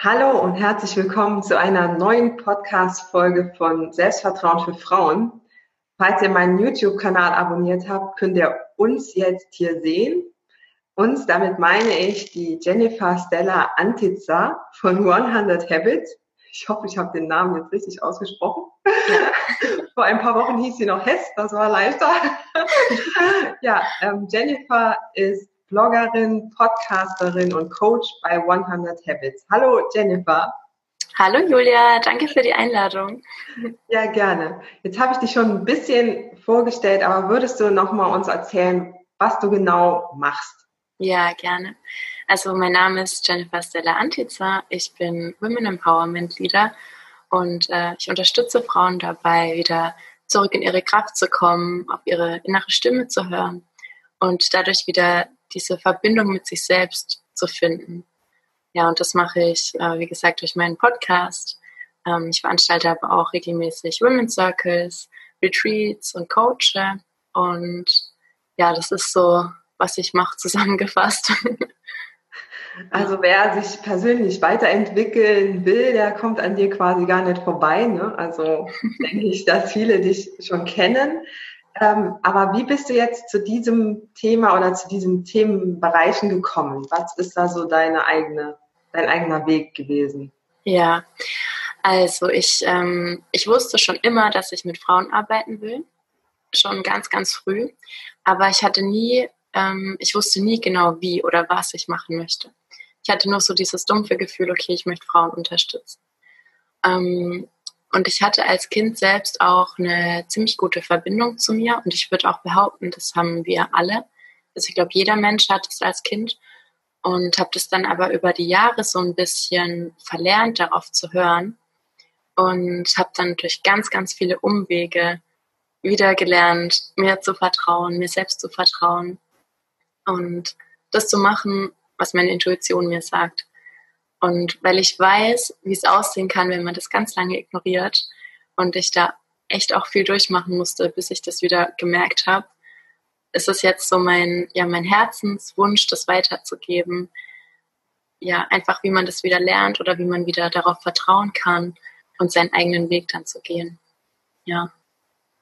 Hallo und herzlich willkommen zu einer neuen Podcast-Folge von Selbstvertrauen für Frauen. Falls ihr meinen YouTube-Kanal abonniert habt, könnt ihr uns jetzt hier sehen. Uns, damit meine ich die Jennifer Stella Antizza von 100 Habits. Ich hoffe, ich habe den Namen jetzt richtig ausgesprochen. Vor ein paar Wochen hieß sie noch Hess, das war leichter. ja, ähm, Jennifer ist Bloggerin, Podcasterin und Coach bei 100 Habits. Hallo Jennifer. Hallo Julia, danke für die Einladung. Ja, gerne. Jetzt habe ich dich schon ein bisschen vorgestellt, aber würdest du noch mal uns erzählen, was du genau machst? Ja, gerne. Also mein Name ist Jennifer Stella Antiza. Ich bin Women Empowerment Leader und äh, ich unterstütze Frauen dabei, wieder zurück in ihre Kraft zu kommen, auf ihre innere Stimme zu hören und dadurch wieder diese Verbindung mit sich selbst zu finden. Ja, und das mache ich, äh, wie gesagt, durch meinen Podcast. Ähm, ich veranstalte aber auch regelmäßig Women's Circles, Retreats und coache. Und ja, das ist so, was ich mache, zusammengefasst. Also wer sich persönlich weiterentwickeln will, der kommt an dir quasi gar nicht vorbei. Ne? Also denke ich, dass viele dich schon kennen. Ähm, aber wie bist du jetzt zu diesem Thema oder zu diesen Themenbereichen gekommen? Was ist da so deine eigene, dein eigener Weg gewesen? Ja, also ich, ähm, ich wusste schon immer, dass ich mit Frauen arbeiten will, schon ganz, ganz früh. Aber ich hatte nie, ähm, ich wusste nie genau, wie oder was ich machen möchte. Ich hatte nur so dieses dumpfe Gefühl, okay, ich möchte Frauen unterstützen. Ähm, und ich hatte als Kind selbst auch eine ziemlich gute Verbindung zu mir. Und ich würde auch behaupten, das haben wir alle. Also ich glaube, jeder Mensch hat es als Kind. Und habe das dann aber über die Jahre so ein bisschen verlernt, darauf zu hören. Und habe dann durch ganz, ganz viele Umwege wieder gelernt, mir zu vertrauen, mir selbst zu vertrauen. Und das zu machen, was meine Intuition mir sagt. Und weil ich weiß, wie es aussehen kann, wenn man das ganz lange ignoriert und ich da echt auch viel durchmachen musste, bis ich das wieder gemerkt habe, ist es jetzt so mein, ja, mein Herzenswunsch, das weiterzugeben. Ja, einfach wie man das wieder lernt oder wie man wieder darauf vertrauen kann und seinen eigenen Weg dann zu gehen. Ja.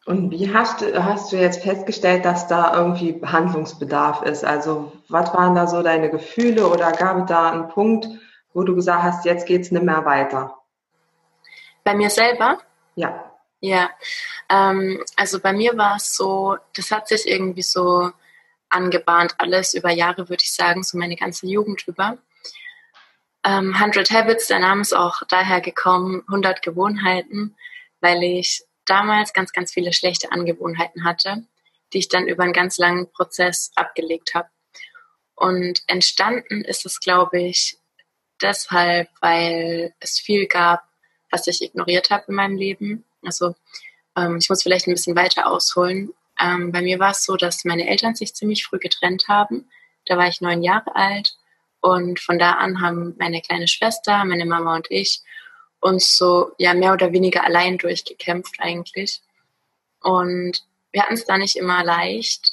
Und wie hast du, hast du jetzt festgestellt, dass da irgendwie Behandlungsbedarf ist? Also was waren da so deine Gefühle oder gab es da einen Punkt, wo du gesagt hast, jetzt geht es nicht mehr weiter? Bei mir selber? Ja. Ja, ähm, also bei mir war es so, das hat sich irgendwie so angebahnt, alles über Jahre, würde ich sagen, so meine ganze Jugend über. Ähm, 100 Habits, der Name ist auch daher gekommen, 100 Gewohnheiten, weil ich damals ganz, ganz viele schlechte Angewohnheiten hatte, die ich dann über einen ganz langen Prozess abgelegt habe. Und entstanden ist es, glaube ich, deshalb, weil es viel gab, was ich ignoriert habe in meinem Leben. Also ähm, ich muss vielleicht ein bisschen weiter ausholen. Ähm, bei mir war es so, dass meine Eltern sich ziemlich früh getrennt haben. Da war ich neun Jahre alt und von da an haben meine kleine Schwester, meine Mama und ich uns so ja mehr oder weniger allein durchgekämpft eigentlich. Und wir hatten es da nicht immer leicht,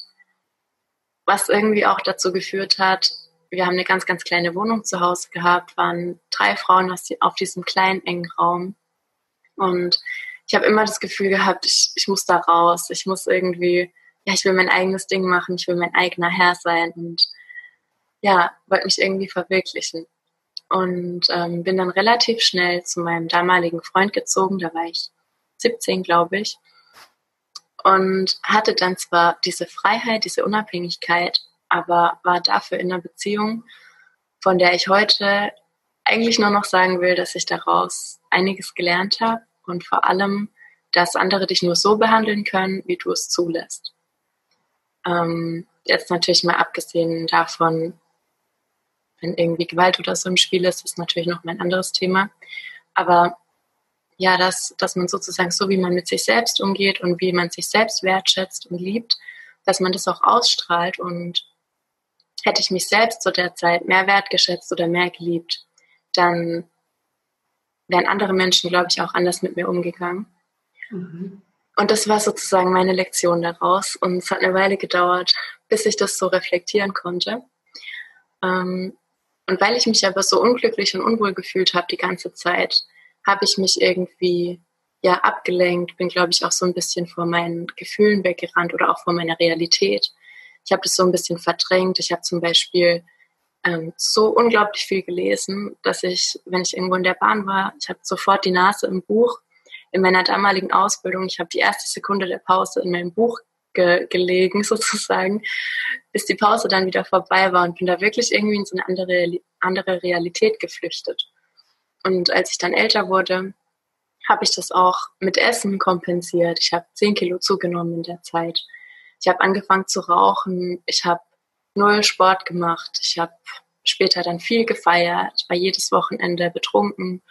was irgendwie auch dazu geführt hat, wir haben eine ganz, ganz kleine Wohnung zu Hause gehabt, waren drei Frauen auf diesem kleinen, engen Raum. Und ich habe immer das Gefühl gehabt, ich, ich muss da raus, ich muss irgendwie, ja, ich will mein eigenes Ding machen, ich will mein eigener Herr sein und ja, wollte mich irgendwie verwirklichen. Und ähm, bin dann relativ schnell zu meinem damaligen Freund gezogen, da war ich 17, glaube ich. Und hatte dann zwar diese Freiheit, diese Unabhängigkeit, aber war dafür in einer Beziehung, von der ich heute eigentlich nur noch sagen will, dass ich daraus einiges gelernt habe und vor allem, dass andere dich nur so behandeln können, wie du es zulässt. Ähm, jetzt natürlich mal abgesehen davon, wenn irgendwie Gewalt oder so im Spiel ist, ist natürlich noch mein anderes Thema. Aber ja, dass, dass man sozusagen so, wie man mit sich selbst umgeht und wie man sich selbst wertschätzt und liebt, dass man das auch ausstrahlt. Und hätte ich mich selbst zu der Zeit mehr wertgeschätzt oder mehr geliebt, dann wären andere Menschen, glaube ich, auch anders mit mir umgegangen. Mhm. Und das war sozusagen meine Lektion daraus. Und es hat eine Weile gedauert, bis ich das so reflektieren konnte. Ähm, und weil ich mich aber so unglücklich und unwohl gefühlt habe die ganze Zeit, habe ich mich irgendwie ja abgelenkt, bin glaube ich auch so ein bisschen vor meinen Gefühlen weggerannt oder auch vor meiner Realität. Ich habe das so ein bisschen verdrängt. Ich habe zum Beispiel ähm, so unglaublich viel gelesen, dass ich, wenn ich irgendwo in der Bahn war, ich habe sofort die Nase im Buch. In meiner damaligen Ausbildung, ich habe die erste Sekunde der Pause in meinem Buch ge gelegen sozusagen, bis die Pause dann wieder vorbei war und bin da wirklich irgendwie in so eine andere, andere Realität geflüchtet. Und als ich dann älter wurde, habe ich das auch mit Essen kompensiert. Ich habe zehn Kilo zugenommen in der Zeit. Ich habe angefangen zu rauchen. Ich habe null Sport gemacht. Ich habe später dann viel gefeiert. War jedes Wochenende betrunken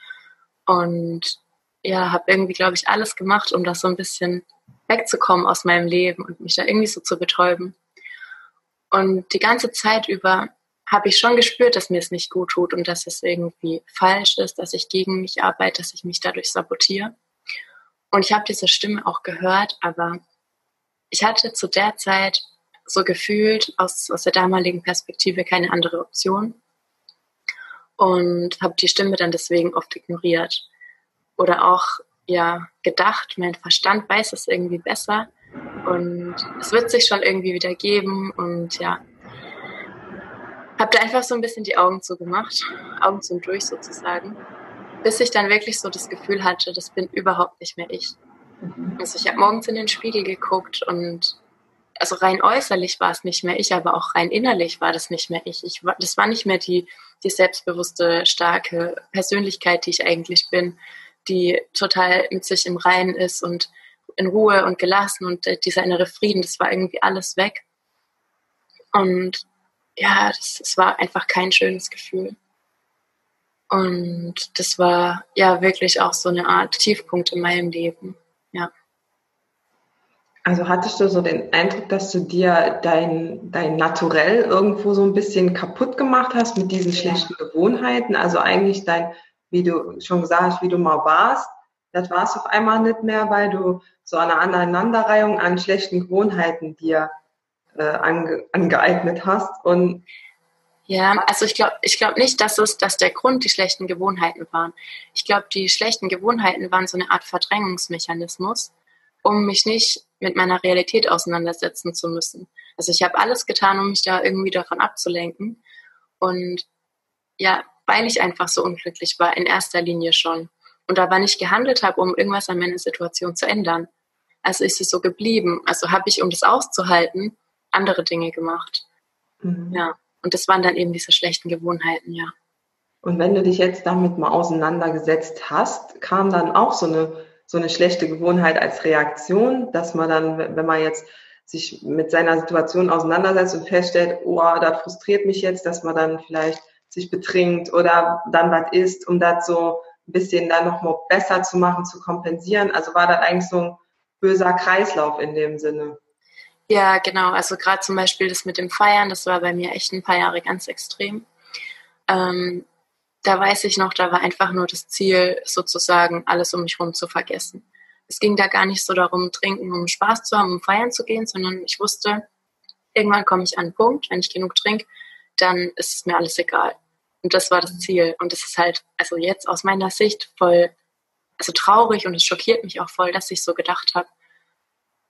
und ja, habe irgendwie, glaube ich, alles gemacht, um das so ein bisschen wegzukommen aus meinem Leben und mich da irgendwie so zu betäuben. Und die ganze Zeit über habe ich schon gespürt, dass mir es nicht gut tut und dass es irgendwie falsch ist, dass ich gegen mich arbeite, dass ich mich dadurch sabotiere. Und ich habe diese Stimme auch gehört, aber ich hatte zu der Zeit so gefühlt aus, aus der damaligen Perspektive keine andere Option und habe die Stimme dann deswegen oft ignoriert. Oder auch ja gedacht, mein Verstand weiß es irgendwie besser und es wird sich schon irgendwie wieder geben und ja, habe da einfach so ein bisschen die Augen zugemacht, Augen zum Durch sozusagen, bis ich dann wirklich so das Gefühl hatte, das bin überhaupt nicht mehr ich. Mhm. Also ich habe morgens in den Spiegel geguckt und also rein äußerlich war es nicht mehr ich, aber auch rein innerlich war das nicht mehr ich. ich das war nicht mehr die, die selbstbewusste, starke Persönlichkeit, die ich eigentlich bin, die total mit sich im Reinen ist und in Ruhe und gelassen und dieser innere Frieden, das war irgendwie alles weg. Und ja, das, das war einfach kein schönes Gefühl. Und das war ja wirklich auch so eine Art Tiefpunkt in meinem Leben. Ja. Also hattest du so den Eindruck, dass du dir dein, dein Naturell irgendwo so ein bisschen kaputt gemacht hast mit diesen schlechten Gewohnheiten? Also eigentlich dein, wie du schon gesagt hast, wie du mal warst, das war es auf einmal nicht mehr, weil du so eine Aneinanderreihung an schlechten Gewohnheiten dir äh, ange, angeeignet hast. Und ja, also ich glaube ich glaub nicht, dass, es, dass der Grund die schlechten Gewohnheiten waren. Ich glaube, die schlechten Gewohnheiten waren so eine Art Verdrängungsmechanismus, um mich nicht mit meiner Realität auseinandersetzen zu müssen. Also ich habe alles getan, um mich da irgendwie davon abzulenken. Und ja, weil ich einfach so unglücklich war, in erster Linie schon. Und aber nicht gehandelt habe, um irgendwas an meiner Situation zu ändern. Also ist es so geblieben. Also habe ich, um das auszuhalten, andere Dinge gemacht. Mhm. Ja. Und das waren dann eben diese schlechten Gewohnheiten, ja. Und wenn du dich jetzt damit mal auseinandergesetzt hast, kam dann auch so eine, so eine schlechte Gewohnheit als Reaktion, dass man dann, wenn man jetzt sich mit seiner Situation auseinandersetzt und feststellt, oh, das frustriert mich jetzt, dass man dann vielleicht sich betrinkt oder dann was isst, um das so ein bisschen dann nochmal besser zu machen, zu kompensieren. Also war das eigentlich so ein böser Kreislauf in dem Sinne. Ja, genau. Also gerade zum Beispiel das mit dem Feiern, das war bei mir echt ein paar Jahre ganz extrem. Ähm, da weiß ich noch, da war einfach nur das Ziel, sozusagen alles um mich herum zu vergessen. Es ging da gar nicht so darum, trinken, um Spaß zu haben, um feiern zu gehen, sondern ich wusste, irgendwann komme ich an einen Punkt, wenn ich genug trinke, dann ist es mir alles egal. Und das war das Ziel. Und das ist halt, also jetzt aus meiner Sicht voll, also traurig und es schockiert mich auch voll, dass ich so gedacht habe.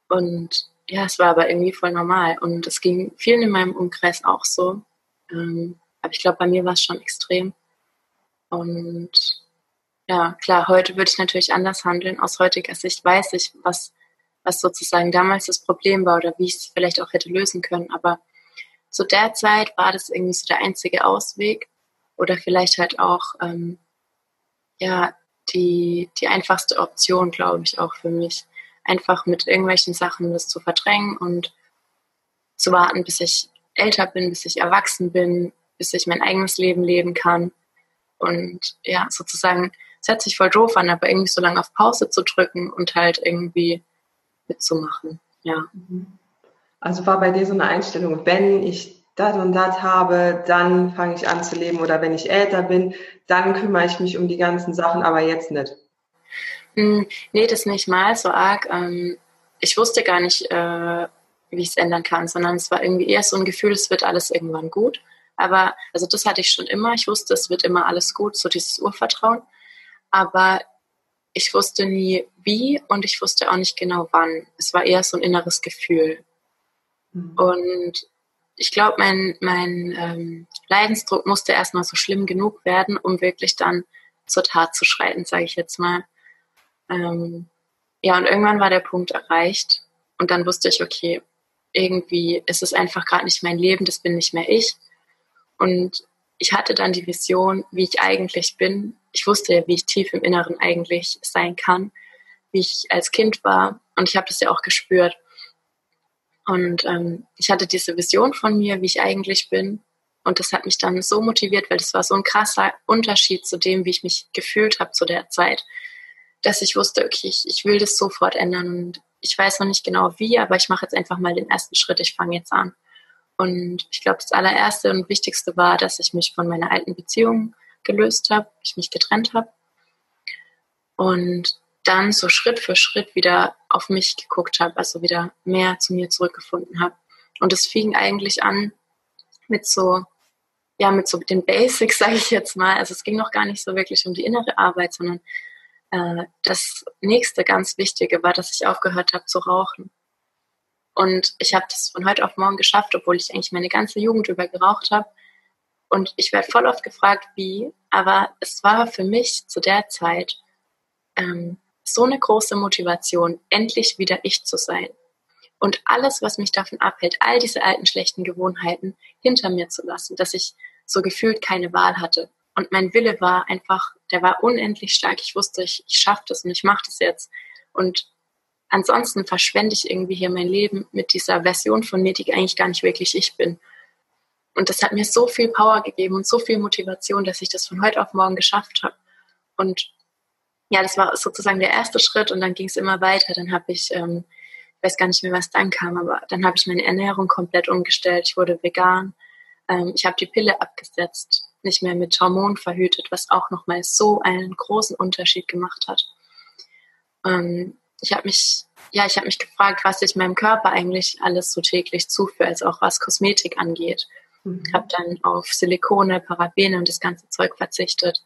Und ja, es war aber irgendwie voll normal. Und es ging vielen in meinem Umkreis auch so. Ähm, aber ich glaube, bei mir war es schon extrem. Und ja, klar, heute würde ich natürlich anders handeln. Aus heutiger Sicht weiß ich, was, was sozusagen damals das Problem war oder wie ich es vielleicht auch hätte lösen können. Aber zu der Zeit war das irgendwie so der einzige Ausweg oder vielleicht halt auch ähm, ja die, die einfachste Option, glaube ich, auch für mich einfach mit irgendwelchen Sachen das zu verdrängen und zu warten, bis ich älter bin, bis ich erwachsen bin, bis ich mein eigenes Leben leben kann. Und ja, sozusagen, es hört sich voll doof an, aber irgendwie so lange auf Pause zu drücken und halt irgendwie mitzumachen. Ja. Also war bei dir so eine Einstellung, wenn ich das und das habe, dann fange ich an zu leben oder wenn ich älter bin, dann kümmere ich mich um die ganzen Sachen, aber jetzt nicht. Hm, nee, das nicht mal so arg. Ähm, ich wusste gar nicht, äh, wie ich es ändern kann, sondern es war irgendwie eher so ein Gefühl, es wird alles irgendwann gut. Aber, also das hatte ich schon immer. Ich wusste, es wird immer alles gut, so dieses Urvertrauen. Aber ich wusste nie wie und ich wusste auch nicht genau wann. Es war eher so ein inneres Gefühl. Mhm. Und ich glaube, mein, mein ähm, Leidensdruck musste erstmal so schlimm genug werden, um wirklich dann zur Tat zu schreiten, sage ich jetzt mal. Ähm, ja, und irgendwann war der Punkt erreicht und dann wusste ich, okay, irgendwie ist es einfach gerade nicht mein Leben, das bin nicht mehr ich. Und ich hatte dann die Vision, wie ich eigentlich bin. Ich wusste ja, wie ich tief im Inneren eigentlich sein kann, wie ich als Kind war. Und ich habe das ja auch gespürt. Und ähm, ich hatte diese Vision von mir, wie ich eigentlich bin. Und das hat mich dann so motiviert, weil das war so ein krasser Unterschied zu dem, wie ich mich gefühlt habe zu der Zeit, dass ich wusste, okay, ich, ich will das sofort ändern. Und ich weiß noch nicht genau wie, aber ich mache jetzt einfach mal den ersten Schritt. Ich fange jetzt an. Und ich glaube, das allererste und wichtigste war, dass ich mich von meiner alten Beziehung gelöst habe, ich mich getrennt habe. Und dann so Schritt für Schritt wieder auf mich geguckt habe, also wieder mehr zu mir zurückgefunden habe. Und es fing eigentlich an mit so, ja, mit so den Basics, sage ich jetzt mal. Also es ging noch gar nicht so wirklich um die innere Arbeit, sondern äh, das nächste ganz Wichtige war, dass ich aufgehört habe zu rauchen. Und ich habe das von heute auf morgen geschafft, obwohl ich eigentlich meine ganze Jugend über geraucht habe. Und ich werde voll oft gefragt, wie, aber es war für mich zu der Zeit ähm, so eine große Motivation, endlich wieder ich zu sein. Und alles, was mich davon abhält, all diese alten schlechten Gewohnheiten hinter mir zu lassen, dass ich so gefühlt keine Wahl hatte. Und mein Wille war einfach, der war unendlich stark. Ich wusste, ich, ich schaffe das und ich mache das jetzt. Und ansonsten verschwende ich irgendwie hier mein Leben mit dieser Version von mir, die eigentlich gar nicht wirklich ich bin. Und das hat mir so viel Power gegeben und so viel Motivation, dass ich das von heute auf morgen geschafft habe. Und ja, das war sozusagen der erste Schritt und dann ging es immer weiter. Dann habe ich, ähm, ich weiß gar nicht mehr, was dann kam, aber dann habe ich meine Ernährung komplett umgestellt. Ich wurde vegan. Ähm, ich habe die Pille abgesetzt, nicht mehr mit Hormonen verhütet, was auch nochmal so einen großen Unterschied gemacht hat. Ähm, ich habe mich, ja, ich habe mich gefragt, was ich meinem Körper eigentlich alles so täglich zuführe, also auch was Kosmetik angeht. Mhm. Habe dann auf Silikone, Parabene und das ganze Zeug verzichtet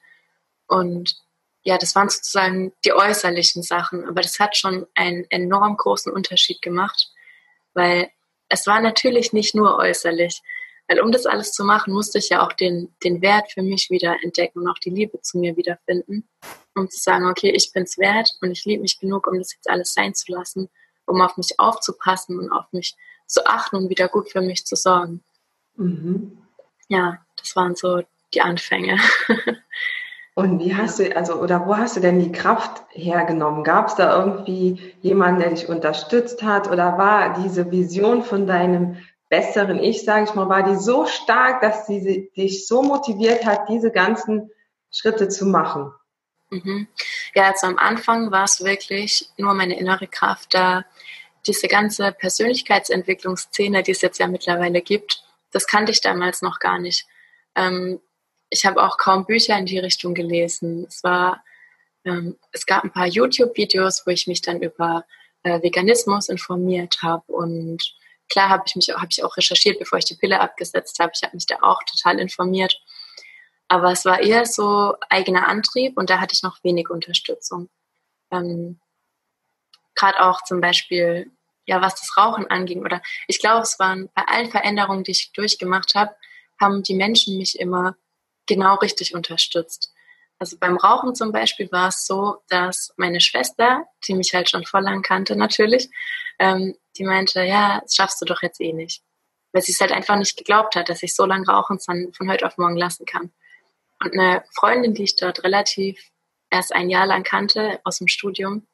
und ja, das waren sozusagen die äußerlichen Sachen, aber das hat schon einen enorm großen Unterschied gemacht, weil es war natürlich nicht nur äußerlich, weil um das alles zu machen, musste ich ja auch den, den Wert für mich wieder entdecken und auch die Liebe zu mir wiederfinden, um zu sagen, okay, ich bin's wert und ich liebe mich genug, um das jetzt alles sein zu lassen, um auf mich aufzupassen und auf mich zu achten und wieder gut für mich zu sorgen. Mhm. Ja, das waren so die Anfänge. Und wie hast du, also, oder wo hast du denn die Kraft hergenommen? Gab es da irgendwie jemanden, der dich unterstützt hat? Oder war diese Vision von deinem besseren Ich, sage ich mal, war die so stark, dass sie dich so motiviert hat, diese ganzen Schritte zu machen? Mhm. Ja, also am Anfang war es wirklich nur meine innere Kraft da. Diese ganze Persönlichkeitsentwicklungsszene, die es jetzt ja mittlerweile gibt, das kannte ich damals noch gar nicht. Ähm, ich habe auch kaum Bücher in die Richtung gelesen. Es war, ähm, es gab ein paar YouTube-Videos, wo ich mich dann über äh, Veganismus informiert habe und klar habe ich mich habe ich auch recherchiert, bevor ich die Pille abgesetzt habe. Ich habe mich da auch total informiert. Aber es war eher so eigener Antrieb und da hatte ich noch wenig Unterstützung. Ähm, Gerade auch zum Beispiel, ja, was das Rauchen anging. Oder ich glaube, es waren bei allen Veränderungen, die ich durchgemacht habe, haben die Menschen mich immer genau richtig unterstützt. Also beim Rauchen zum Beispiel war es so, dass meine Schwester, die mich halt schon voll lang kannte natürlich, ähm, die meinte, ja, das schaffst du doch jetzt eh nicht. Weil sie es halt einfach nicht geglaubt hat, dass ich so lange rauchen dann von heute auf morgen lassen kann. Und eine Freundin, die ich dort relativ erst ein Jahr lang kannte aus dem Studium,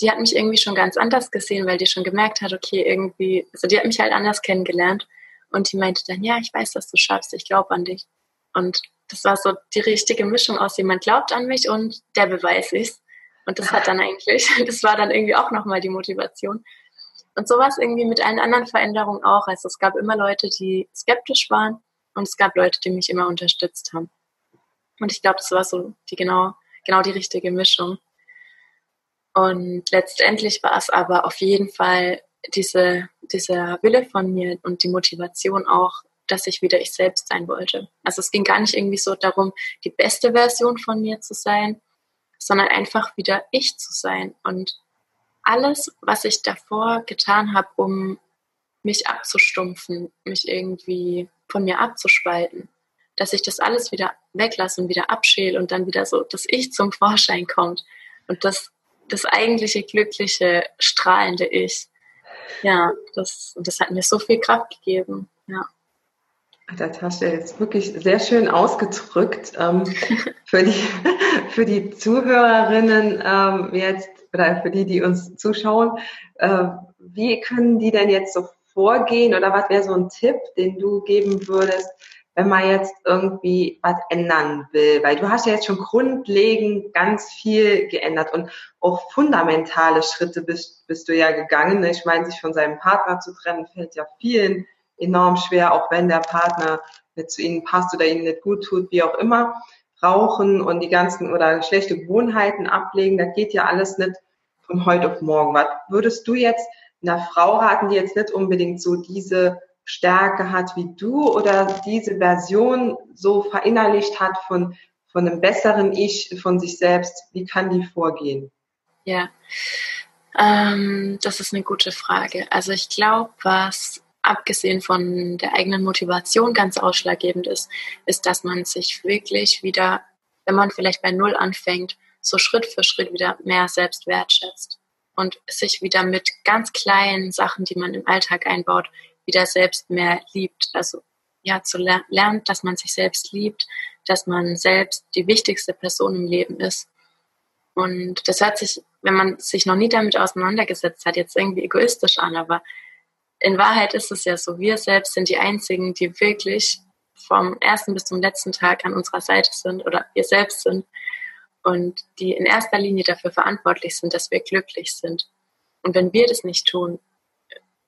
die hat mich irgendwie schon ganz anders gesehen, weil die schon gemerkt hat, okay, irgendwie, also die hat mich halt anders kennengelernt Und die meinte dann, ja, ich weiß, dass du schaffst, ich glaube an dich. Und das war so die richtige Mischung aus jemand glaubt an mich und der beweist es. Und das hat dann eigentlich, das war dann irgendwie auch nochmal die Motivation. Und sowas irgendwie mit allen anderen Veränderungen auch. Also es gab immer Leute, die skeptisch waren und es gab Leute, die mich immer unterstützt haben. Und ich glaube, das war so die genau, genau die richtige Mischung. Und letztendlich war es aber auf jeden Fall diese, dieser Wille von mir und die Motivation auch, dass ich wieder ich selbst sein wollte. Also es ging gar nicht irgendwie so darum, die beste Version von mir zu sein, sondern einfach wieder ich zu sein. Und alles, was ich davor getan habe, um mich abzustumpfen, mich irgendwie von mir abzuspalten, dass ich das alles wieder weglasse und wieder abschäle und dann wieder so, dass ich zum Vorschein kommt und das, das eigentliche glückliche, strahlende Ich. Ja, das, das hat mir so viel Kraft gegeben. Ja. Das hast du jetzt wirklich sehr schön ausgedrückt. Ähm, für, die, für die Zuhörerinnen ähm, jetzt oder für die, die uns zuschauen, äh, wie können die denn jetzt so vorgehen oder was wäre so ein Tipp, den du geben würdest, wenn man jetzt irgendwie was ändern will? Weil du hast ja jetzt schon grundlegend ganz viel geändert und auch fundamentale Schritte bist, bist du ja gegangen. Ich meine, sich von seinem Partner zu trennen, fällt ja vielen enorm schwer, auch wenn der Partner nicht zu ihnen passt oder ihnen nicht gut tut, wie auch immer. Rauchen und die ganzen oder schlechte Gewohnheiten ablegen, das geht ja alles nicht von heute auf morgen. Was würdest du jetzt einer Frau raten, die jetzt nicht unbedingt so diese Stärke hat wie du oder diese Version so verinnerlicht hat von, von einem besseren Ich, von sich selbst? Wie kann die vorgehen? Ja, ähm, das ist eine gute Frage. Also ich glaube, was abgesehen von der eigenen Motivation ganz ausschlaggebend ist, ist, dass man sich wirklich wieder, wenn man vielleicht bei Null anfängt, so Schritt für Schritt wieder mehr selbst wertschätzt und sich wieder mit ganz kleinen Sachen, die man im Alltag einbaut, wieder selbst mehr liebt. Also ja, zu ler lernt, dass man sich selbst liebt, dass man selbst die wichtigste Person im Leben ist. Und das hört sich, wenn man sich noch nie damit auseinandergesetzt hat, jetzt irgendwie egoistisch an, aber in Wahrheit ist es ja so, wir selbst sind die Einzigen, die wirklich vom ersten bis zum letzten Tag an unserer Seite sind oder wir selbst sind und die in erster Linie dafür verantwortlich sind, dass wir glücklich sind. Und wenn wir das nicht tun,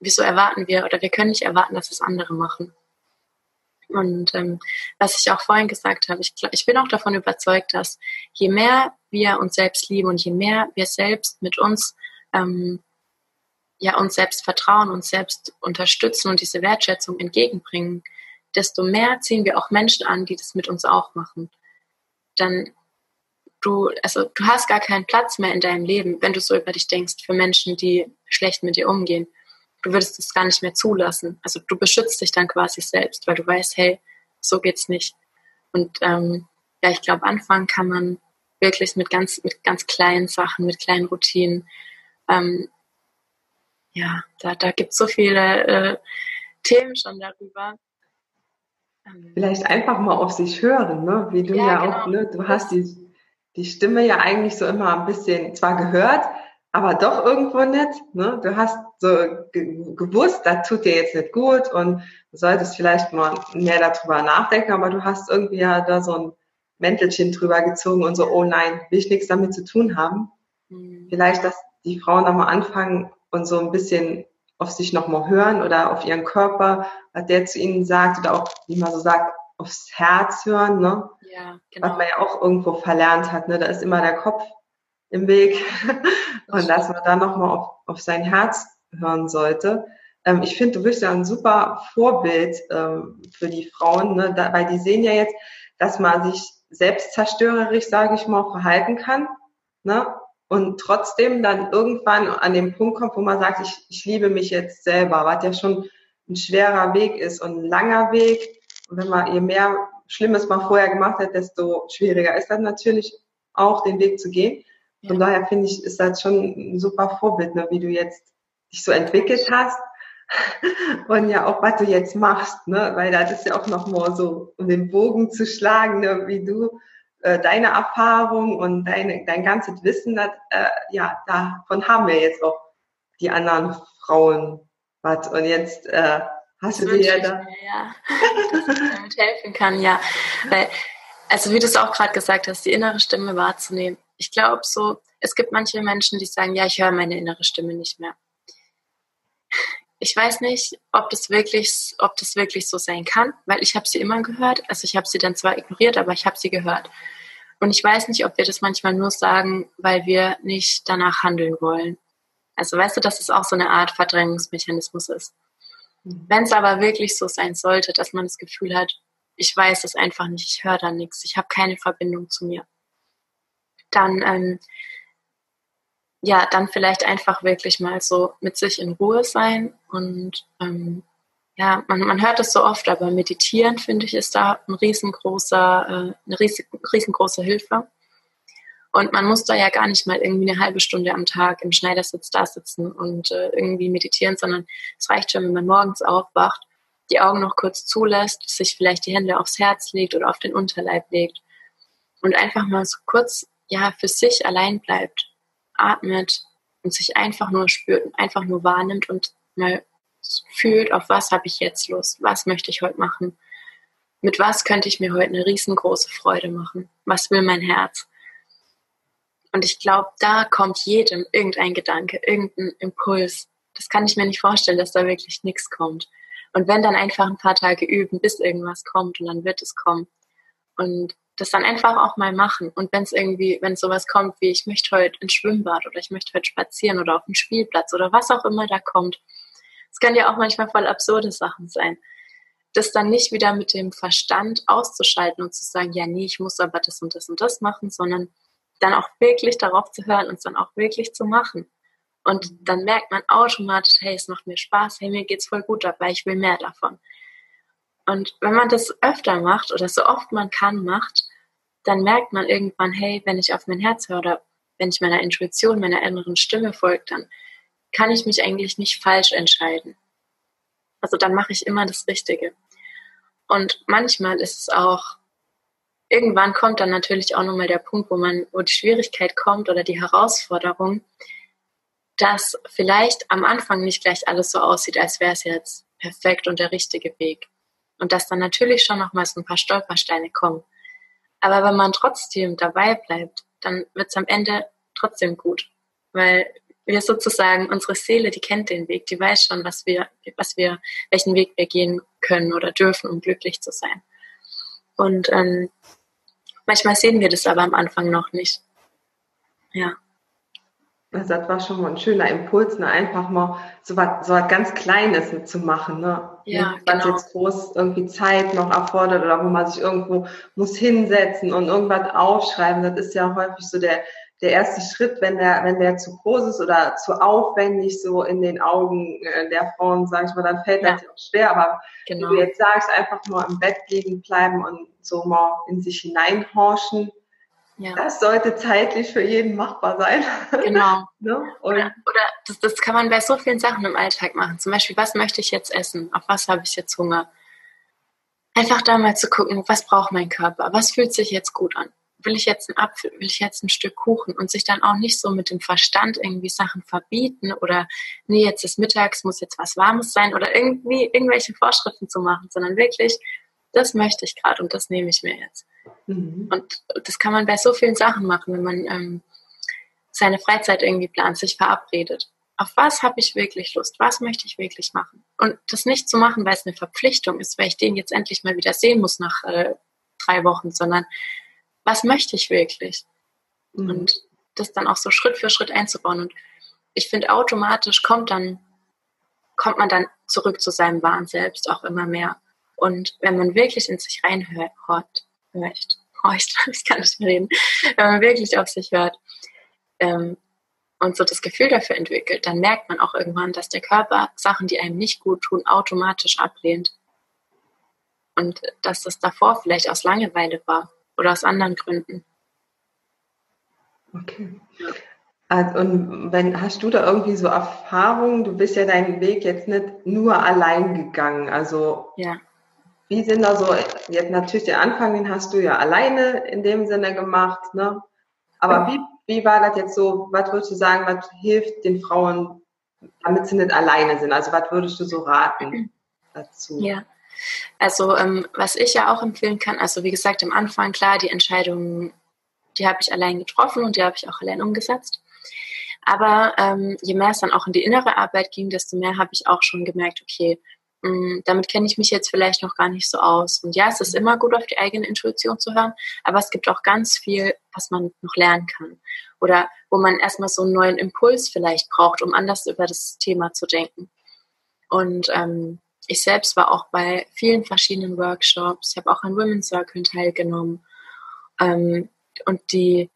wieso erwarten wir oder wir können nicht erwarten, dass es andere machen. Und ähm, was ich auch vorhin gesagt habe, ich, ich bin auch davon überzeugt, dass je mehr wir uns selbst lieben und je mehr wir selbst mit uns ähm, ja uns selbst vertrauen, uns selbst unterstützen und diese Wertschätzung entgegenbringen, desto mehr ziehen wir auch Menschen an, die das mit uns auch machen. Dann du, also du hast gar keinen Platz mehr in deinem Leben, wenn du so über dich denkst, für Menschen, die schlecht mit dir umgehen. Du würdest es gar nicht mehr zulassen. Also du beschützt dich dann quasi selbst, weil du weißt, hey, so geht's nicht. Und ähm, ja, ich glaube, anfangen kann man wirklich mit ganz, mit ganz kleinen Sachen, mit kleinen Routinen. Ähm, ja, da, da gibt es so viele äh, Themen schon darüber. Ähm, Vielleicht einfach mal auf sich hören, ne? wie du ja, ja genau. auch, ne? du hast die, die Stimme ja eigentlich so immer ein bisschen zwar gehört, aber doch irgendwo nicht. Ne? Du hast so ge gewusst, das tut dir jetzt nicht gut und du solltest vielleicht mal mehr darüber nachdenken, aber du hast irgendwie ja da so ein Mäntelchen drüber gezogen und so, oh nein, will ich nichts damit zu tun haben. Mhm. Vielleicht, dass die Frauen nochmal anfangen, und so ein bisschen auf sich nochmal hören oder auf ihren Körper, was der zu ihnen sagt oder auch, wie man so sagt, aufs Herz hören, ne? Ja, genau. Was man ja auch irgendwo verlernt hat, ne? Da ist immer der Kopf im Weg und dass man da nochmal auf, auf sein Herz hören sollte. Ähm, ich finde, du bist ja ein super Vorbild ähm, für die Frauen, ne? Da, weil die sehen ja jetzt, dass man sich selbstzerstörerisch, sage ich mal, verhalten kann, ne? Und trotzdem dann irgendwann an den Punkt kommt, wo man sagt, ich, ich liebe mich jetzt selber, was ja schon ein schwerer Weg ist und ein langer Weg. Und wenn man je mehr Schlimmes man vorher gemacht hat, desto schwieriger ist das natürlich auch, den Weg zu gehen. Von ja. daher finde ich, ist das schon ein super Vorbild, ne, wie du jetzt dich so entwickelt hast und ja auch, was du jetzt machst, ne, weil das ist ja auch noch mal so, um den Bogen zu schlagen, ne, wie du äh, deine Erfahrung und deine, dein ganzes Wissen, das, äh, ja, davon haben wir jetzt auch die anderen Frauen was. Und jetzt, äh, hast du dir ja da. Mir, ja, dass ich damit helfen kann, ja. Weil, also wie du es auch gerade gesagt hast, die innere Stimme wahrzunehmen. Ich glaube so, es gibt manche Menschen, die sagen, ja, ich höre meine innere Stimme nicht mehr. Ich weiß nicht, ob das wirklich, ob das wirklich so sein kann, weil ich habe sie immer gehört. Also ich habe sie dann zwar ignoriert, aber ich habe sie gehört. Und ich weiß nicht, ob wir das manchmal nur sagen, weil wir nicht danach handeln wollen. Also weißt du, dass es auch so eine Art Verdrängungsmechanismus ist. Mhm. Wenn es aber wirklich so sein sollte, dass man das Gefühl hat, ich weiß es einfach nicht, ich höre da nichts, ich habe keine Verbindung zu mir, dann ähm, ja, dann vielleicht einfach wirklich mal so mit sich in Ruhe sein und ähm, ja, man, man hört es so oft, aber meditieren, finde ich, ist da ein riesengroßer, äh, eine riesengroße Hilfe. Und man muss da ja gar nicht mal irgendwie eine halbe Stunde am Tag im Schneidersitz da sitzen und äh, irgendwie meditieren, sondern es reicht schon, wenn man morgens aufwacht, die Augen noch kurz zulässt, sich vielleicht die Hände aufs Herz legt oder auf den Unterleib legt und einfach mal so kurz ja für sich allein bleibt, atmet und sich einfach nur spürt und einfach nur wahrnimmt und mal fühlt, auf was habe ich jetzt Lust, was möchte ich heute machen, mit was könnte ich mir heute eine riesengroße Freude machen, was will mein Herz. Und ich glaube, da kommt jedem irgendein Gedanke, irgendein Impuls. Das kann ich mir nicht vorstellen, dass da wirklich nichts kommt. Und wenn dann einfach ein paar Tage üben, bis irgendwas kommt und dann wird es kommen. Und das dann einfach auch mal machen. Und wenn es irgendwie, wenn sowas kommt wie, ich möchte heute ins Schwimmbad oder ich möchte heute spazieren oder auf den Spielplatz oder was auch immer da kommt. Es können ja auch manchmal voll absurde Sachen sein. Das dann nicht wieder mit dem Verstand auszuschalten und zu sagen, ja, nee, ich muss aber das und das und das machen, sondern dann auch wirklich darauf zu hören und es dann auch wirklich zu machen. Und dann merkt man automatisch, hey, es macht mir Spaß, hey, mir geht's voll gut dabei, ich will mehr davon. Und wenn man das öfter macht oder so oft man kann macht, dann merkt man irgendwann, hey, wenn ich auf mein Herz höre oder wenn ich meiner Intuition, meiner inneren Stimme folge, dann kann ich mich eigentlich nicht falsch entscheiden. Also dann mache ich immer das Richtige. Und manchmal ist es auch irgendwann kommt dann natürlich auch nochmal der Punkt, wo man, wo die Schwierigkeit kommt oder die Herausforderung, dass vielleicht am Anfang nicht gleich alles so aussieht, als wäre es jetzt perfekt und der richtige Weg. Und dass dann natürlich schon nochmal so ein paar Stolpersteine kommen. Aber wenn man trotzdem dabei bleibt, dann wird es am Ende trotzdem gut. Weil wir sozusagen, unsere Seele, die kennt den Weg, die weiß schon, was wir, was wir, welchen Weg wir gehen können oder dürfen, um glücklich zu sein. Und ähm, manchmal sehen wir das aber am Anfang noch nicht. Ja. Also das war schon mal ein schöner Impuls, ne? einfach mal so was, so was ganz Kleines zu machen. Ne? Ja, was genau. jetzt groß irgendwie Zeit noch erfordert oder wo man sich irgendwo muss hinsetzen und irgendwas aufschreiben. Das ist ja häufig so der, der erste Schritt, wenn der, wenn der zu groß ist oder zu aufwendig so in den Augen äh, der Frauen, sage ich mal, dann fällt ja. das ja auch schwer. Aber genau. wie du jetzt sagst, einfach mal im Bett liegen bleiben und so mal in sich hineinhorchen, ja. das sollte zeitlich für jeden machbar sein. Genau. ne? oder oder das, das kann man bei so vielen Sachen im Alltag machen. Zum Beispiel, was möchte ich jetzt essen? Auf was habe ich jetzt Hunger? Einfach da mal zu gucken, was braucht mein Körper? Was fühlt sich jetzt gut an? will ich jetzt einen Apfel, will ich jetzt ein Stück Kuchen und sich dann auch nicht so mit dem Verstand irgendwie Sachen verbieten oder nee, jetzt ist mittags, muss jetzt was Warmes sein oder irgendwie irgendwelche Vorschriften zu machen, sondern wirklich, das möchte ich gerade und das nehme ich mir jetzt. Mhm. Und das kann man bei so vielen Sachen machen, wenn man ähm, seine Freizeit irgendwie plant, sich verabredet. Auf was habe ich wirklich Lust? Was möchte ich wirklich machen? Und das nicht zu machen, weil es eine Verpflichtung ist, weil ich den jetzt endlich mal wieder sehen muss nach äh, drei Wochen, sondern was möchte ich wirklich? Mhm. Und das dann auch so Schritt für Schritt einzubauen. Und ich finde, automatisch kommt dann, kommt man dann zurück zu seinem wahren Selbst auch immer mehr. Und wenn man wirklich in sich reinhört, hört, hört, ich kann nicht mehr reden, wenn man wirklich auf sich hört ähm, und so das Gefühl dafür entwickelt, dann merkt man auch irgendwann, dass der Körper Sachen, die einem nicht gut tun, automatisch ablehnt. Und dass das davor vielleicht aus Langeweile war oder aus anderen Gründen. Okay. Also, und wenn hast du da irgendwie so Erfahrungen? Du bist ja deinen Weg jetzt nicht nur allein gegangen. Also ja. Wie sind da so, jetzt natürlich den Anfang, den hast du ja alleine in dem Sinne gemacht, ne? Aber wie, wie war das jetzt so, was würdest du sagen, was hilft den Frauen, damit sie nicht alleine sind? Also was würdest du so raten? dazu? Ja, also ähm, was ich ja auch empfehlen kann, also wie gesagt, am Anfang klar, die Entscheidungen, die habe ich allein getroffen und die habe ich auch allein umgesetzt. Aber ähm, je mehr es dann auch in die innere Arbeit ging, desto mehr habe ich auch schon gemerkt, okay, damit kenne ich mich jetzt vielleicht noch gar nicht so aus. Und ja, es ist immer gut, auf die eigene Intuition zu hören, aber es gibt auch ganz viel, was man noch lernen kann. Oder wo man erstmal so einen neuen Impuls vielleicht braucht, um anders über das Thema zu denken. Und ähm, ich selbst war auch bei vielen verschiedenen Workshops. Ich habe auch an Women's Circle teilgenommen. Ähm, und die,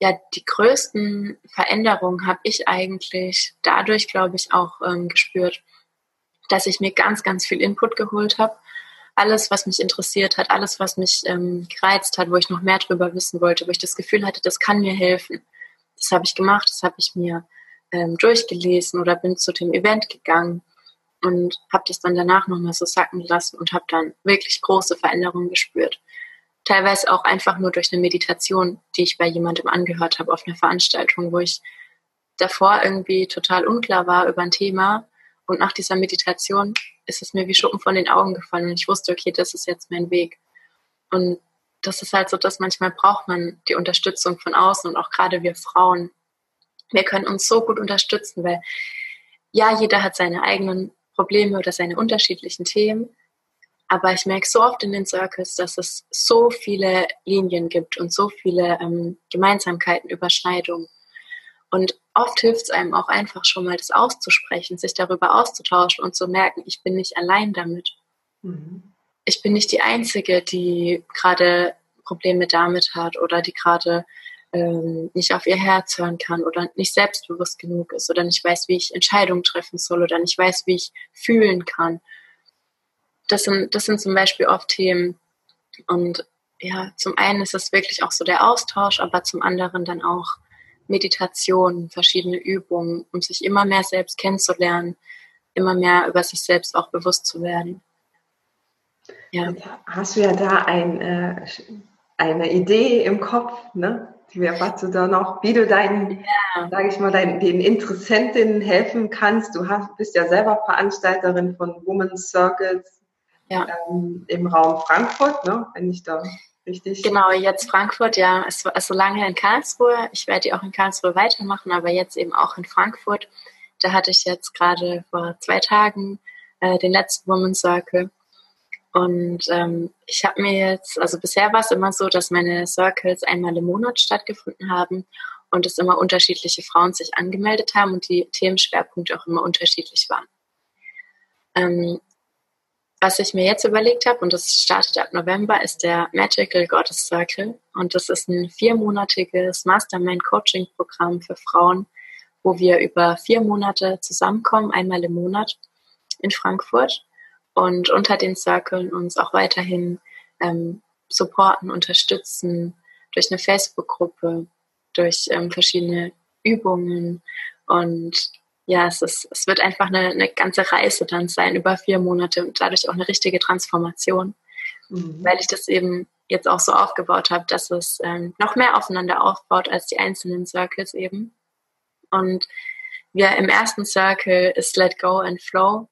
ja, die größten Veränderungen habe ich eigentlich dadurch, glaube ich, auch ähm, gespürt, dass ich mir ganz, ganz viel Input geholt habe. Alles, was mich interessiert hat, alles, was mich ähm, gereizt hat, wo ich noch mehr drüber wissen wollte, wo ich das Gefühl hatte, das kann mir helfen. Das habe ich gemacht, das habe ich mir ähm, durchgelesen oder bin zu dem Event gegangen und habe das dann danach nochmal so sacken lassen und habe dann wirklich große Veränderungen gespürt. Teilweise auch einfach nur durch eine Meditation, die ich bei jemandem angehört habe auf einer Veranstaltung, wo ich davor irgendwie total unklar war über ein Thema und nach dieser Meditation ist es mir wie Schuppen von den Augen gefallen und ich wusste, okay, das ist jetzt mein Weg. Und das ist halt so, dass manchmal braucht man die Unterstützung von außen und auch gerade wir Frauen. Wir können uns so gut unterstützen, weil ja, jeder hat seine eigenen Probleme oder seine unterschiedlichen Themen. Aber ich merke so oft in den Circles, dass es so viele Linien gibt und so viele ähm, Gemeinsamkeiten, Überschneidungen. Und oft hilft es einem auch einfach schon mal, das auszusprechen, sich darüber auszutauschen und zu merken, ich bin nicht allein damit. Mhm. Ich bin nicht die Einzige, die gerade Probleme damit hat oder die gerade ähm, nicht auf ihr Herz hören kann oder nicht selbstbewusst genug ist oder nicht weiß, wie ich Entscheidungen treffen soll oder nicht weiß, wie ich fühlen kann. Das sind, das sind zum Beispiel oft Themen. Und ja, zum einen ist es wirklich auch so der Austausch, aber zum anderen dann auch Meditation, verschiedene Übungen, um sich immer mehr selbst kennenzulernen, immer mehr über sich selbst auch bewusst zu werden. Ja. Hast du ja da ein, äh, eine Idee im Kopf, ne? was du da noch, wie du deinen, ja. sage ich mal, deinen, den Interessentinnen helfen kannst. Du hast, bist ja selber Veranstalterin von Women's Circles ja. ähm, im Raum Frankfurt, ne? wenn ich da richtig. Genau, jetzt Frankfurt, ja. Es war also lange in Karlsruhe. Ich werde die auch in Karlsruhe weitermachen, aber jetzt eben auch in Frankfurt. Da hatte ich jetzt gerade vor zwei Tagen äh, den letzten Women's Circle. Und ähm, ich habe mir jetzt, also bisher war es immer so, dass meine Circles einmal im Monat stattgefunden haben und es immer unterschiedliche Frauen sich angemeldet haben und die Themenschwerpunkte auch immer unterschiedlich waren. Ähm, was ich mir jetzt überlegt habe, und das startet ab November, ist der Magical Goddess Circle. Und das ist ein viermonatiges Mastermind-Coaching-Programm für Frauen, wo wir über vier Monate zusammenkommen, einmal im Monat in Frankfurt und unter den Circlen uns auch weiterhin ähm, supporten, unterstützen durch eine Facebook-Gruppe, durch ähm, verschiedene Übungen und ja, es, ist, es wird einfach eine, eine ganze Reise dann sein über vier Monate und dadurch auch eine richtige Transformation, mhm. weil ich das eben jetzt auch so aufgebaut habe, dass es ähm, noch mehr aufeinander aufbaut als die einzelnen Circles eben. Und wir im ersten Circle ist Let Go and Flow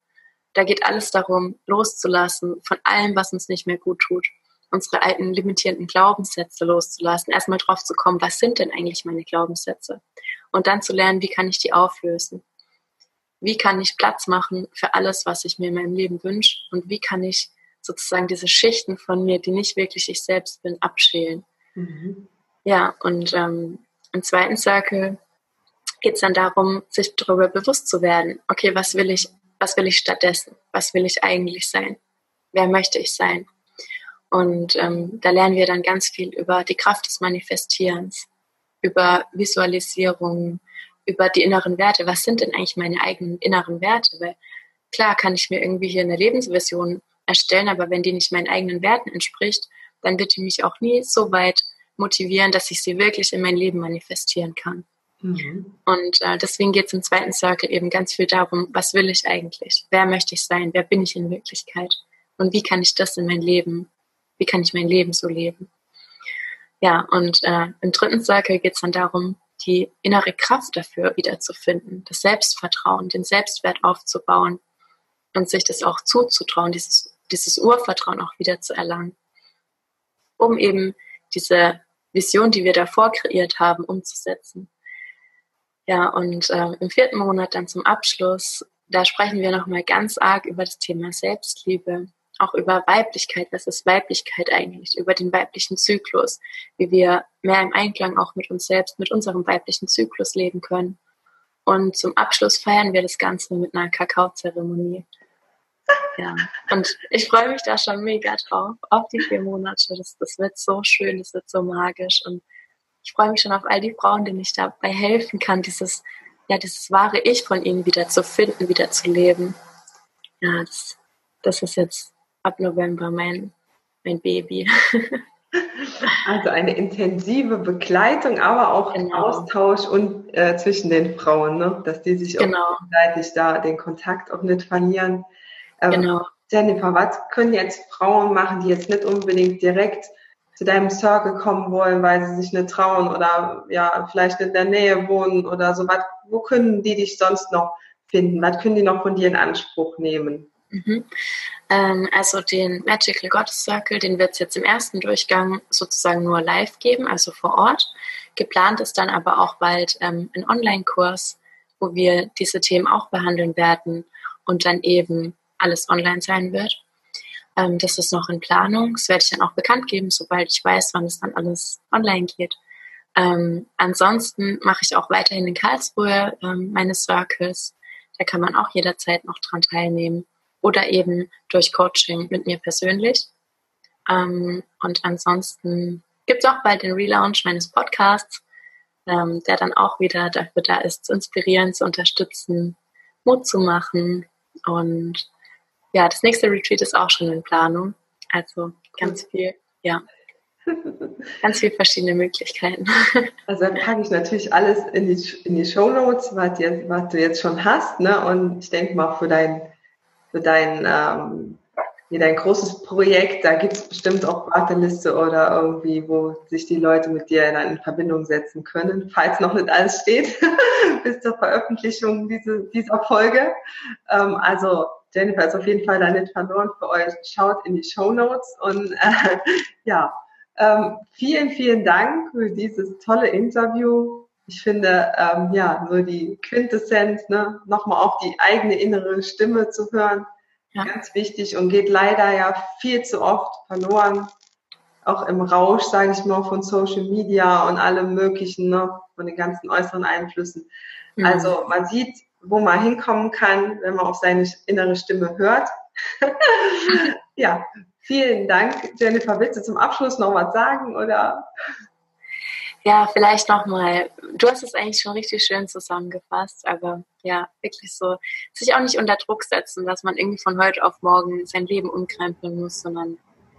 da geht alles darum, loszulassen von allem, was uns nicht mehr gut tut. Unsere alten limitierenden Glaubenssätze loszulassen. Erstmal drauf zu kommen, was sind denn eigentlich meine Glaubenssätze? Und dann zu lernen, wie kann ich die auflösen? Wie kann ich Platz machen für alles, was ich mir in meinem Leben wünsche? Und wie kann ich sozusagen diese Schichten von mir, die nicht wirklich ich selbst bin, abschälen? Mhm. Ja, und ähm, im zweiten Circle geht es dann darum, sich darüber bewusst zu werden. Okay, was will ich was will ich stattdessen? Was will ich eigentlich sein? Wer möchte ich sein? Und ähm, da lernen wir dann ganz viel über die Kraft des Manifestierens, über Visualisierung, über die inneren Werte. Was sind denn eigentlich meine eigenen inneren Werte? Weil klar kann ich mir irgendwie hier eine Lebensversion erstellen, aber wenn die nicht meinen eigenen Werten entspricht, dann wird die mich auch nie so weit motivieren, dass ich sie wirklich in mein Leben manifestieren kann. Mhm. Und äh, deswegen geht es im zweiten Circle eben ganz viel darum, was will ich eigentlich? Wer möchte ich sein? Wer bin ich in Wirklichkeit? Und wie kann ich das in mein Leben, wie kann ich mein Leben so leben? Ja, und äh, im dritten Circle geht es dann darum, die innere Kraft dafür wiederzufinden, das Selbstvertrauen, den Selbstwert aufzubauen, und sich das auch zuzutrauen, dieses, dieses Urvertrauen auch wieder zu erlangen, um eben diese Vision, die wir davor kreiert haben, umzusetzen. Ja, und äh, im vierten Monat dann zum Abschluss, da sprechen wir nochmal ganz arg über das Thema Selbstliebe, auch über Weiblichkeit, was ist Weiblichkeit eigentlich, über den weiblichen Zyklus, wie wir mehr im Einklang auch mit uns selbst, mit unserem weiblichen Zyklus leben können. Und zum Abschluss feiern wir das Ganze mit einer Kakaozeremonie. Ja, und ich freue mich da schon mega drauf, auf die vier Monate. Das, das wird so schön, das wird so magisch. Und ich freue mich schon auf all die Frauen, denen ich dabei helfen kann, dieses, ja, dieses wahre Ich von ihnen wieder zu finden, wieder zu leben. Ja, das, das ist jetzt ab November mein, mein Baby. Also eine intensive Begleitung, aber auch genau. Austausch und äh, zwischen den Frauen, ne? dass die sich genau. auch gegenseitig da den Kontakt auch nicht verlieren. Ähm, genau. Jennifer, was können jetzt Frauen machen, die jetzt nicht unbedingt direkt zu deinem Circle kommen wollen, weil sie sich nicht trauen oder ja vielleicht in der Nähe wohnen oder so was? Wo können die dich sonst noch finden? Was können die noch von dir in Anspruch nehmen? Mhm. Ähm, also den Magical Goddess Circle, den wird es jetzt im ersten Durchgang sozusagen nur live geben, also vor Ort. Geplant ist dann aber auch bald ähm, ein Online-Kurs, wo wir diese Themen auch behandeln werden und dann eben alles online sein wird. Ähm, das ist noch in Planung. Das werde ich dann auch bekannt geben, sobald ich weiß, wann es dann alles online geht. Ähm, ansonsten mache ich auch weiterhin in Karlsruhe ähm, meine Circles. Da kann man auch jederzeit noch dran teilnehmen oder eben durch Coaching mit mir persönlich. Ähm, und ansonsten gibt es auch bald den Relaunch meines Podcasts, ähm, der dann auch wieder dafür da ist, zu inspirieren, zu unterstützen, Mut zu machen. Und ja, das nächste Retreat ist auch schon in Planung. Also ganz viel, ja. Ganz viele verschiedene Möglichkeiten. Also dann packe ich natürlich alles in die, in die Show Notes, was, was du jetzt schon hast. Ne? Und ich denke mal, für dein für dein, ähm, für dein großes Projekt, da gibt es bestimmt auch Warteliste oder irgendwie, wo sich die Leute mit dir dann in Verbindung setzen können, falls noch nicht alles steht, bis zur Veröffentlichung diese, dieser Folge. Ähm, also Jennifer ist auf jeden Fall da nicht verloren für euch. Schaut in die Show Notes und äh, ja, ähm, vielen, vielen Dank für dieses tolle Interview. Ich finde, ähm, ja, so die Quintessenz, ne, nochmal auf die eigene innere Stimme zu hören, ja. ganz wichtig und geht leider ja viel zu oft verloren, auch im Rausch, sage ich mal, von Social Media und allem Möglichen, ne, von den ganzen äußeren Einflüssen. Mhm. Also man sieht, wo man hinkommen kann, wenn man auf seine innere Stimme hört. ja, vielen Dank. Jennifer, willst du zum Abschluss noch was sagen oder? Ja, vielleicht nochmal. Du hast es eigentlich schon richtig schön zusammengefasst, aber ja, wirklich so, sich auch nicht unter Druck setzen, dass man irgendwie von heute auf morgen sein Leben umkrempeln muss, sondern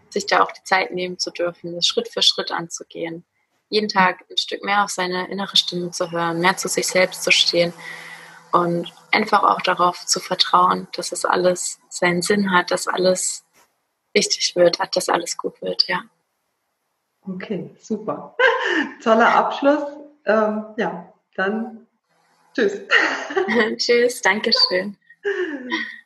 sich da auch die Zeit nehmen zu dürfen, das Schritt für Schritt anzugehen. Jeden Tag ein Stück mehr auf seine innere Stimme zu hören, mehr zu sich selbst zu stehen und einfach auch darauf zu vertrauen, dass es alles seinen Sinn hat, dass alles richtig wird, dass alles gut wird, ja. Okay, super. Toller Abschluss. Ähm, ja, dann tschüss. tschüss, danke schön.